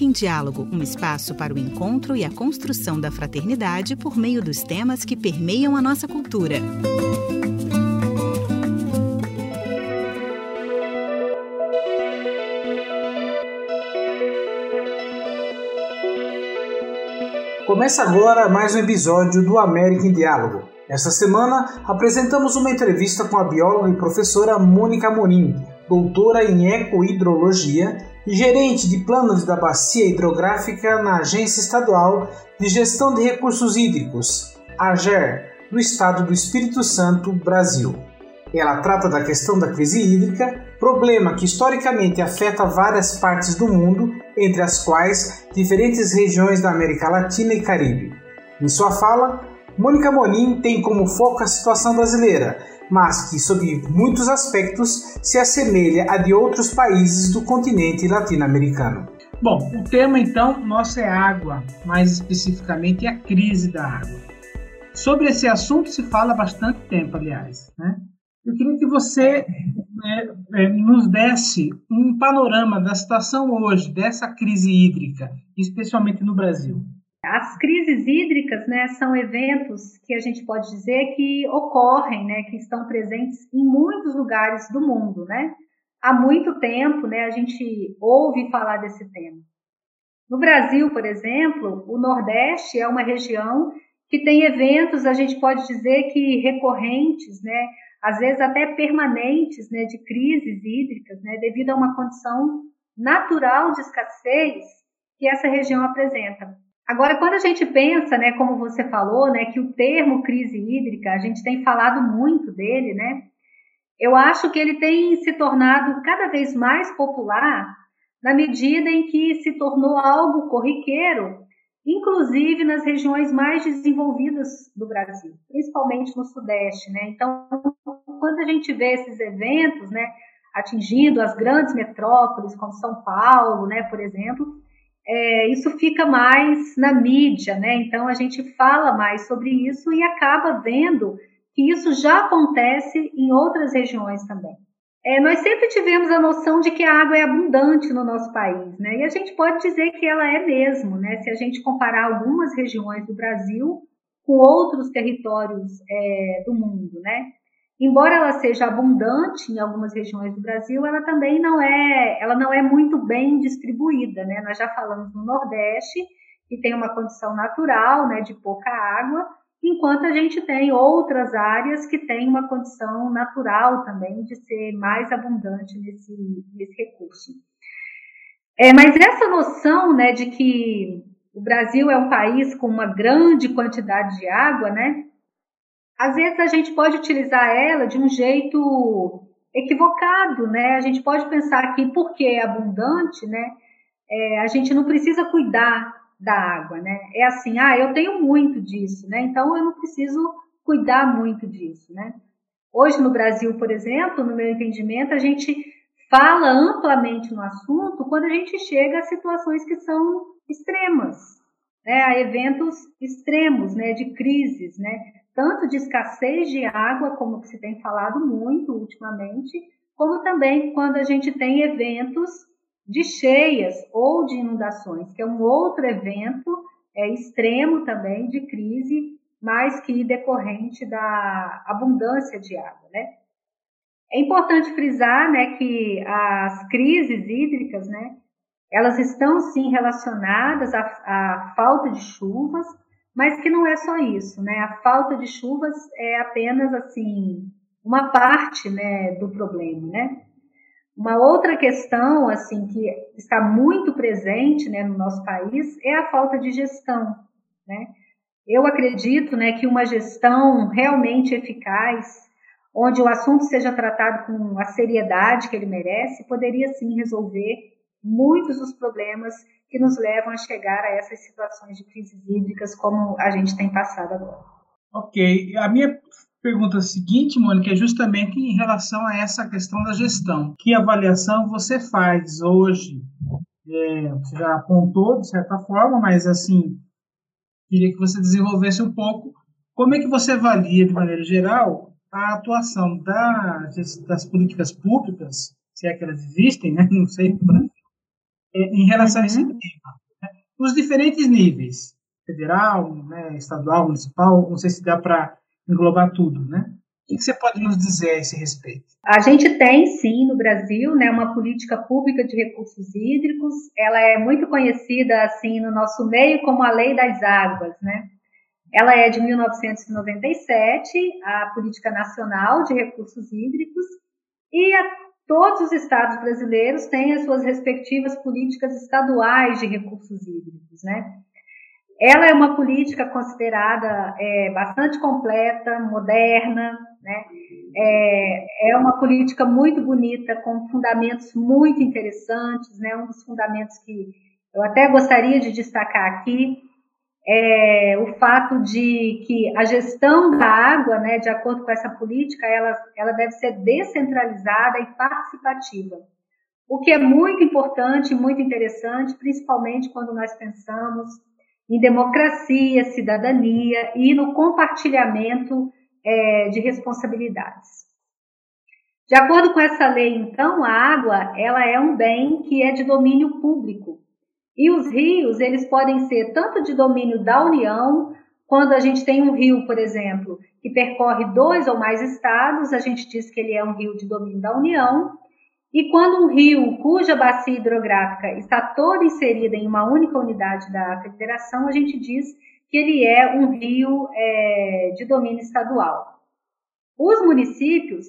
América em Diálogo, um espaço para o encontro e a construção da fraternidade por meio dos temas que permeiam a nossa cultura. Começa agora mais um episódio do América em Diálogo. Esta semana apresentamos uma entrevista com a bióloga e professora Mônica Morim, doutora em ecohidrologia gerente de planos da bacia hidrográfica na Agência Estadual de Gestão de Recursos Hídricos, AGER, do Estado do Espírito Santo, Brasil. Ela trata da questão da crise hídrica, problema que historicamente afeta várias partes do mundo, entre as quais diferentes regiões da América Latina e Caribe. Em sua fala, Mônica Monin tem como foco a situação brasileira, mas que, sob muitos aspectos, se assemelha a de outros países do continente latino-americano. Bom, o tema então nosso é água, mais especificamente a crise da água. Sobre esse assunto se fala há bastante tempo, aliás. Né? Eu queria que você é, é, nos desse um panorama da situação hoje, dessa crise hídrica, especialmente no Brasil. As crises hídricas né, são eventos que a gente pode dizer que ocorrem, né, que estão presentes em muitos lugares do mundo. Né? Há muito tempo né, a gente ouve falar desse tema. No Brasil, por exemplo, o Nordeste é uma região que tem eventos, a gente pode dizer que recorrentes, né, às vezes até permanentes, né, de crises hídricas, né, devido a uma condição natural de escassez que essa região apresenta. Agora, quando a gente pensa, né, como você falou, né, que o termo crise hídrica, a gente tem falado muito dele, né? Eu acho que ele tem se tornado cada vez mais popular na medida em que se tornou algo corriqueiro inclusive nas regiões mais desenvolvidas do Brasil, principalmente no Sudeste, né? Então, quando a gente vê esses eventos, né, atingindo as grandes metrópoles, como São Paulo, né, por exemplo, é, isso fica mais na mídia, né? Então, a gente fala mais sobre isso e acaba vendo que isso já acontece em outras regiões também. É, nós sempre tivemos a noção de que a água é abundante no nosso país, né? E a gente pode dizer que ela é mesmo, né? Se a gente comparar algumas regiões do Brasil com outros territórios é, do mundo, né? Embora ela seja abundante em algumas regiões do Brasil, ela também não é, ela não é muito bem distribuída, né? Nós já falamos no Nordeste, que tem uma condição natural, né, de pouca água, enquanto a gente tem outras áreas que têm uma condição natural também de ser mais abundante nesse, nesse recurso. É, mas essa noção né, de que o Brasil é um país com uma grande quantidade de água, né? Às vezes a gente pode utilizar ela de um jeito equivocado, né? A gente pode pensar que porque é abundante, né? É, a gente não precisa cuidar da água, né? É assim, ah, eu tenho muito disso, né? Então eu não preciso cuidar muito disso, né? Hoje no Brasil, por exemplo, no meu entendimento, a gente fala amplamente no assunto quando a gente chega a situações que são extremas, né? A eventos extremos, né? De crises, né? Tanto de escassez de água, como que se tem falado muito ultimamente, como também quando a gente tem eventos de cheias ou de inundações, que é um outro evento é, extremo também de crise, mais que decorrente da abundância de água, né? É importante frisar, né, que as crises hídricas, né, elas estão sim relacionadas à, à falta de chuvas, mas que não é só isso, né? A falta de chuvas é apenas assim uma parte, né, do problema, né? Uma outra questão, assim, que está muito presente, né, no nosso país é a falta de gestão, né? Eu acredito, né, que uma gestão realmente eficaz, onde o assunto seja tratado com a seriedade que ele merece, poderia sim resolver muitos dos problemas que nos levam a chegar a essas situações de crises hídricas como a gente tem passado agora. Ok. A minha pergunta seguinte, Mônica, é justamente em relação a essa questão da gestão. Que avaliação você faz hoje? É, você já apontou, de certa forma, mas assim, queria que você desenvolvesse um pouco como é que você avalia, de maneira geral, a atuação das, das políticas públicas, se é que elas existem, né? não sei, é, em relação a esse uhum. tema. Né? Nos diferentes níveis, federal, né, estadual, municipal, não sei se dá para englobar tudo, né? O que você pode nos dizer a esse respeito? A gente tem, sim, no Brasil, né, uma política pública de recursos hídricos. Ela é muito conhecida, assim, no nosso meio como a Lei das Águas, né? Ela é de 1997, a Política Nacional de Recursos Hídricos, e a, todos os estados brasileiros têm as suas respectivas políticas estaduais de recursos hídricos, né? Ela é uma política considerada é, bastante completa, moderna, né? É, é, uma política muito bonita, com fundamentos muito interessantes, né? Um dos fundamentos que eu até gostaria de destacar aqui é o fato de que a gestão da água, né, de acordo com essa política, ela, ela deve ser descentralizada e participativa. O que é muito importante, muito interessante, principalmente quando nós pensamos em democracia, cidadania e no compartilhamento é, de responsabilidades. De acordo com essa lei, então, a água ela é um bem que é de domínio público. E os rios, eles podem ser tanto de domínio da União, quando a gente tem um rio, por exemplo, que percorre dois ou mais estados, a gente diz que ele é um rio de domínio da União, e quando um rio cuja bacia hidrográfica está toda inserida em uma única unidade da federação, a gente diz que ele é um rio é, de domínio estadual. Os municípios,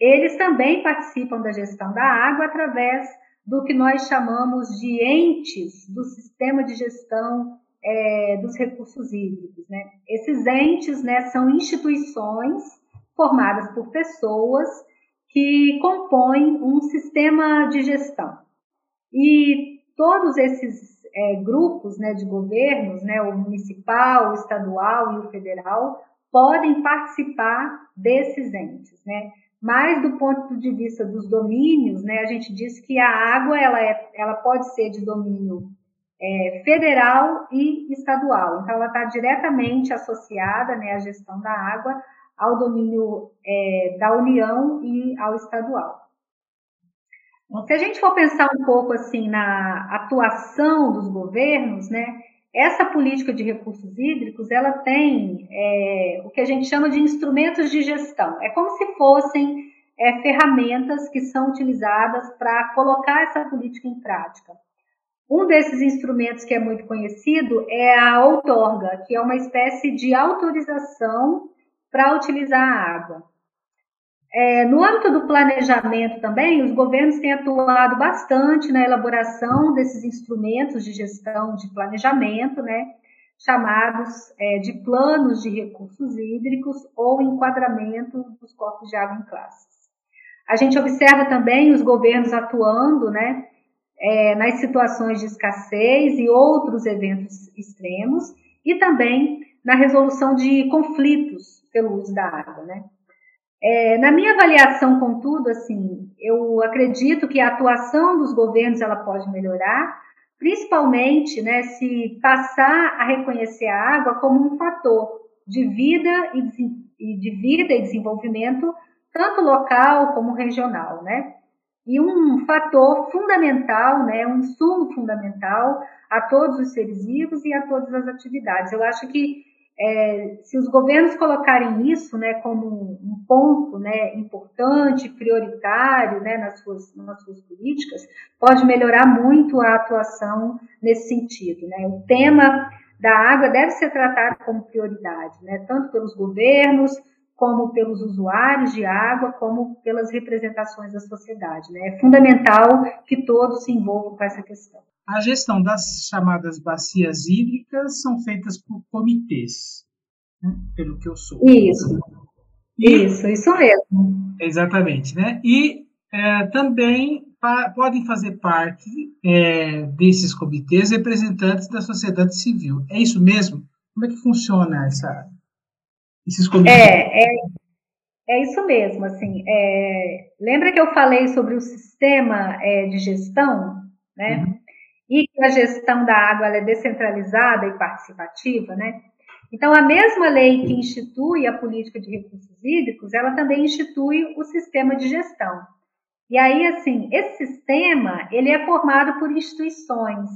eles também participam da gestão da água através do que nós chamamos de entes do sistema de gestão é, dos recursos hídricos. Né? Esses entes né, são instituições formadas por pessoas que compõem um sistema de gestão. E todos esses é, grupos né, de governos, né, o municipal, o estadual e o federal, podem participar desses entes. Né? Mas do ponto de vista dos domínios, né, a gente diz que a água ela, é, ela pode ser de domínio é, federal e estadual. Então, ela está diretamente associada, né, a gestão da água, ao domínio é, da União e ao estadual. Se a gente for pensar um pouco assim na atuação dos governos, né, essa política de recursos hídricos ela tem é, o que a gente chama de instrumentos de gestão. É como se fossem é, ferramentas que são utilizadas para colocar essa política em prática. Um desses instrumentos que é muito conhecido é a outorga, que é uma espécie de autorização para utilizar a água. É, no âmbito do planejamento também, os governos têm atuado bastante na elaboração desses instrumentos de gestão de planejamento, né, chamados é, de planos de recursos hídricos ou enquadramento dos corpos de água em classes. A gente observa também os governos atuando né, é, nas situações de escassez e outros eventos extremos, e também na resolução de conflitos pelo uso da água, né? É, na minha avaliação, contudo, assim, eu acredito que a atuação dos governos ela pode melhorar, principalmente, né, se passar a reconhecer a água como um fator de vida e de vida e desenvolvimento tanto local como regional, né? E um fator fundamental, né, um sumo fundamental a todos os seres vivos e a todas as atividades. Eu acho que é, se os governos colocarem isso né, como um ponto né, importante, prioritário né, nas, suas, nas suas políticas, pode melhorar muito a atuação nesse sentido. Né? O tema da água deve ser tratado como prioridade, né, tanto pelos governos, como pelos usuários de água, como pelas representações da sociedade. Né? É fundamental que todos se envolvam com essa questão. A gestão das chamadas bacias hídricas são feitas por comitês, né? pelo que eu sou. Isso. E, isso, isso mesmo. Exatamente, né? E é, também pa, podem fazer parte é, desses comitês representantes da sociedade civil. É isso mesmo? Como é que funciona essa, esses comitês? É, é, é isso mesmo. Assim, é, lembra que eu falei sobre o sistema é, de gestão, né? Uhum e que a gestão da água é descentralizada e participativa, né? Então, a mesma lei que institui a política de recursos hídricos, ela também institui o sistema de gestão. E aí, assim, esse sistema, ele é formado por instituições.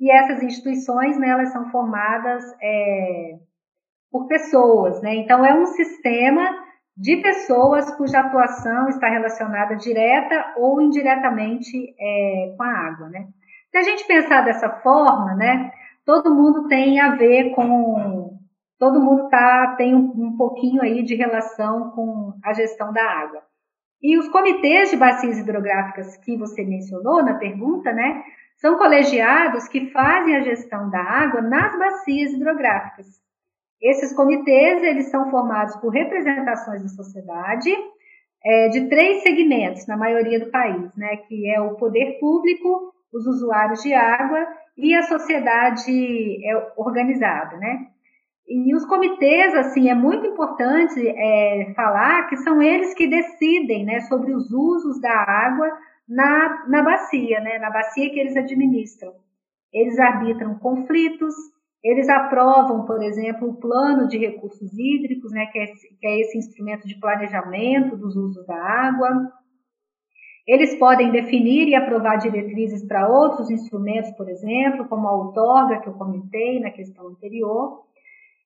E essas instituições, né, elas são formadas é, por pessoas, né? Então, é um sistema de pessoas cuja atuação está relacionada direta ou indiretamente é, com a água, né? Se a gente pensar dessa forma, né, todo mundo tem a ver com, todo mundo tá, tem um, um pouquinho aí de relação com a gestão da água. E os comitês de bacias hidrográficas que você mencionou na pergunta, né, são colegiados que fazem a gestão da água nas bacias hidrográficas. Esses comitês eles são formados por representações da sociedade é, de três segmentos na maioria do país, né, que é o poder público, os usuários de água e a sociedade é, organizada, né? E os comitês, assim, é muito importante é, falar que são eles que decidem, né, sobre os usos da água na, na bacia, né, na bacia que eles administram. Eles arbitram conflitos, eles aprovam, por exemplo, o plano de recursos hídricos, né, que é, que é esse instrumento de planejamento dos usos da água. Eles podem definir e aprovar diretrizes para outros instrumentos, por exemplo, como a outorga, que eu comentei na questão anterior.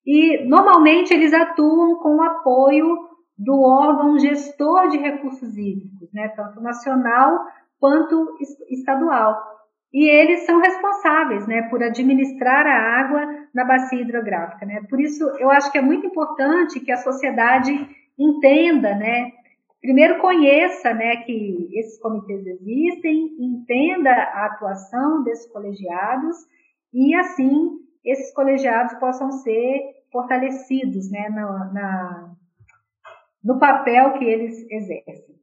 E, normalmente, eles atuam com o apoio do órgão gestor de recursos hídricos, né, tanto nacional quanto estadual e eles são responsáveis, né, por administrar a água na bacia hidrográfica, né? Por isso, eu acho que é muito importante que a sociedade entenda, né, primeiro conheça, né, que esses comitês existem, entenda a atuação desses colegiados e assim esses colegiados possam ser fortalecidos, né, na, na no papel que eles exercem.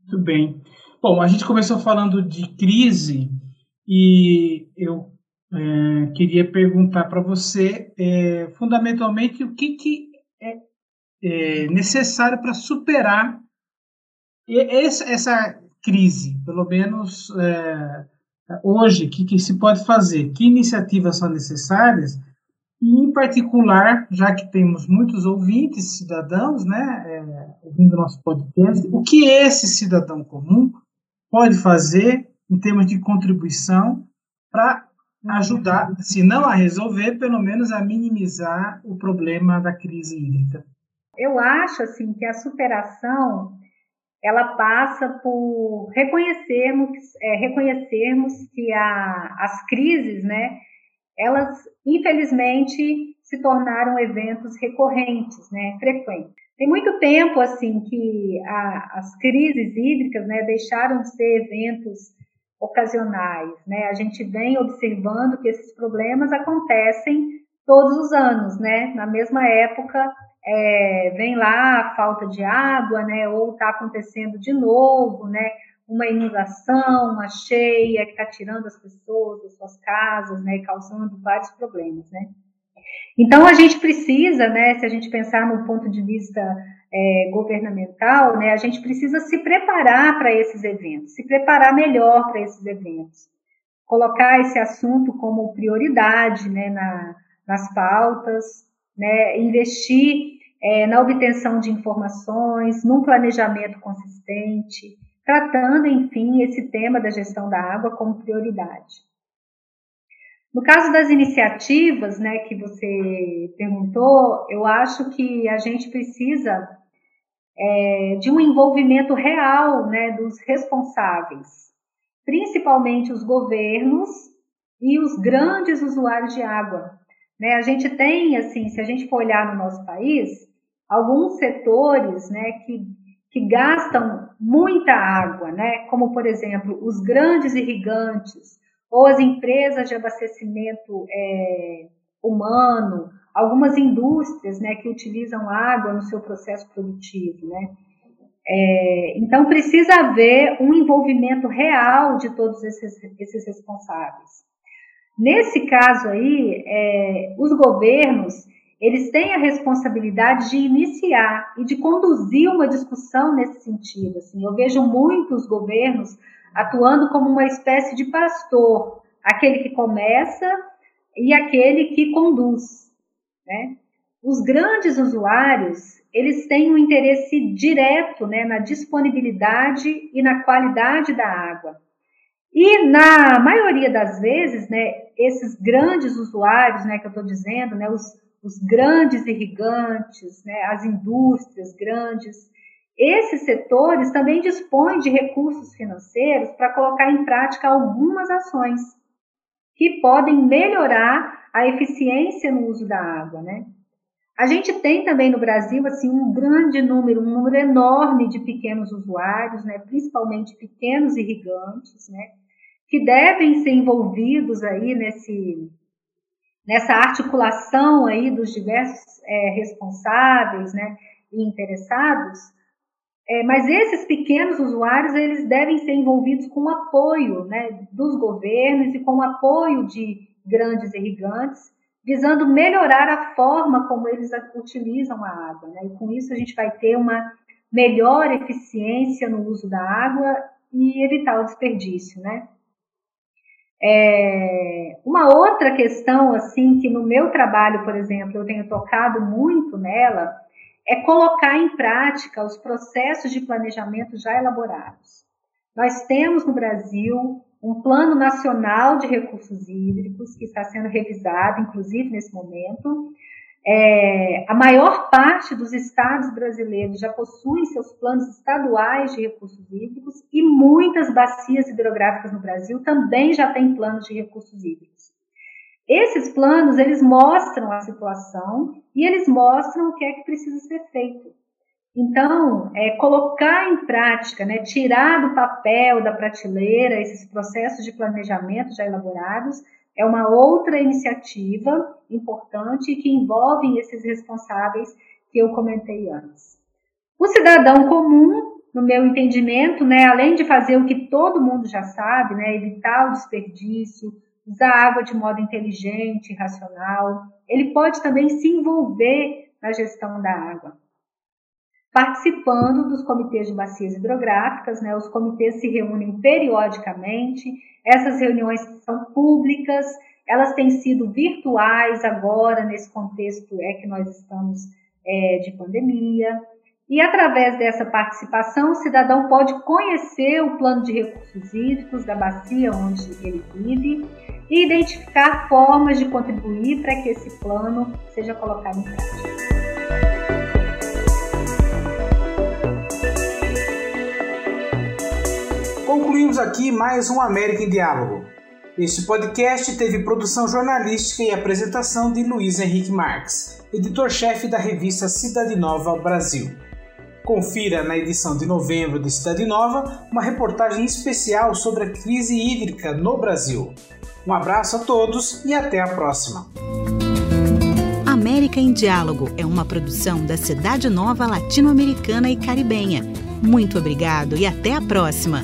Muito bem. Bom, a gente começou falando de crise e eu é, queria perguntar para você, é, fundamentalmente, o que, que é, é necessário para superar essa, essa, crise, pelo menos é, hoje, o que, que se pode fazer? Que iniciativas são necessárias? E, em particular, já que temos muitos ouvintes, cidadãos, né, é, ouvindo nosso podcast, o que esse cidadão comum pode fazer em termos de contribuição para ajudar, se não a resolver, pelo menos a minimizar o problema da crise hídrica. Eu acho assim que a superação ela passa por reconhecermos, é, reconhecermos que a, as crises, né, elas infelizmente se tornaram eventos recorrentes, né, frequentes. Tem muito tempo assim que a, as crises hídricas, né, deixaram de ser eventos ocasionais, né? A gente vem observando que esses problemas acontecem todos os anos, né? Na mesma época, é, vem lá falta de água, né? Ou está acontecendo de novo, né? Uma inundação, uma cheia que está tirando as pessoas das suas casas, né? Causando vários problemas, né? Então a gente precisa, né? Se a gente pensar no ponto de vista é, governamental, né, a gente precisa se preparar para esses eventos, se preparar melhor para esses eventos, colocar esse assunto como prioridade né, na, nas pautas, né, investir é, na obtenção de informações, num planejamento consistente, tratando, enfim, esse tema da gestão da água como prioridade. No caso das iniciativas, né, que você perguntou, eu acho que a gente precisa é, de um envolvimento real, né, dos responsáveis, principalmente os governos e os grandes usuários de água. Né? A gente tem, assim, se a gente for olhar no nosso país, alguns setores, né, que que gastam muita água, né? Como por exemplo os grandes irrigantes, ou as empresas de abastecimento é, humano, algumas indústrias né, que utilizam água no seu processo produtivo. Né? É, então, precisa haver um envolvimento real de todos esses, esses responsáveis. Nesse caso aí, é, os governos eles têm a responsabilidade de iniciar e de conduzir uma discussão nesse sentido. Assim, eu vejo muitos governos atuando como uma espécie de pastor, aquele que começa e aquele que conduz, né? os grandes usuários eles têm um interesse direto né, na disponibilidade e na qualidade da água. E na maioria das vezes, né, esses grandes usuários, né, que eu estou dizendo, né, os, os grandes irrigantes, né, as indústrias grandes, esses setores também dispõem de recursos financeiros para colocar em prática algumas ações que podem melhorar a eficiência no uso da água, né? A gente tem também no Brasil assim um grande número, um número enorme de pequenos usuários, né, principalmente pequenos irrigantes, né, que devem ser envolvidos aí nesse nessa articulação aí dos diversos é, responsáveis, né, e interessados. É, mas esses pequenos usuários eles devem ser envolvidos com o apoio, né, dos governos e com o apoio de grandes irrigantes visando melhorar a forma como eles utilizam a água. Né? E com isso a gente vai ter uma melhor eficiência no uso da água e evitar o desperdício, né? É, uma outra questão, assim, que no meu trabalho, por exemplo, eu tenho tocado muito nela, é colocar em prática os processos de planejamento já elaborados. Nós temos no Brasil um plano nacional de recursos hídricos que está sendo revisado, inclusive nesse momento. É, a maior parte dos estados brasileiros já possuem seus planos estaduais de recursos hídricos e muitas bacias hidrográficas no Brasil também já têm planos de recursos hídricos. Esses planos, eles mostram a situação e eles mostram o que é que precisa ser feito. Então, é, colocar em prática, né, tirar do papel, da prateleira, esses processos de planejamento já elaborados, é uma outra iniciativa importante que envolve esses responsáveis que eu comentei antes. O cidadão comum, no meu entendimento, né, além de fazer o que todo mundo já sabe, né, evitar o desperdício, usar água de modo inteligente, racional, ele pode também se envolver na gestão da água participando dos comitês de bacias hidrográficas, né? Os comitês se reúnem periodicamente, essas reuniões são públicas, elas têm sido virtuais agora, nesse contexto é que nós estamos é, de pandemia. E através dessa participação, o cidadão pode conhecer o plano de recursos hídricos da bacia onde ele vive e identificar formas de contribuir para que esse plano seja colocado em prática. Concluímos aqui mais um América em Diálogo. Este podcast teve produção jornalística e apresentação de Luiz Henrique Marques, editor-chefe da revista Cidade Nova Brasil. Confira na edição de novembro de Cidade Nova uma reportagem especial sobre a crise hídrica no Brasil. Um abraço a todos e até a próxima. América em Diálogo é uma produção da Cidade Nova Latino-Americana e Caribenha. Muito obrigado e até a próxima!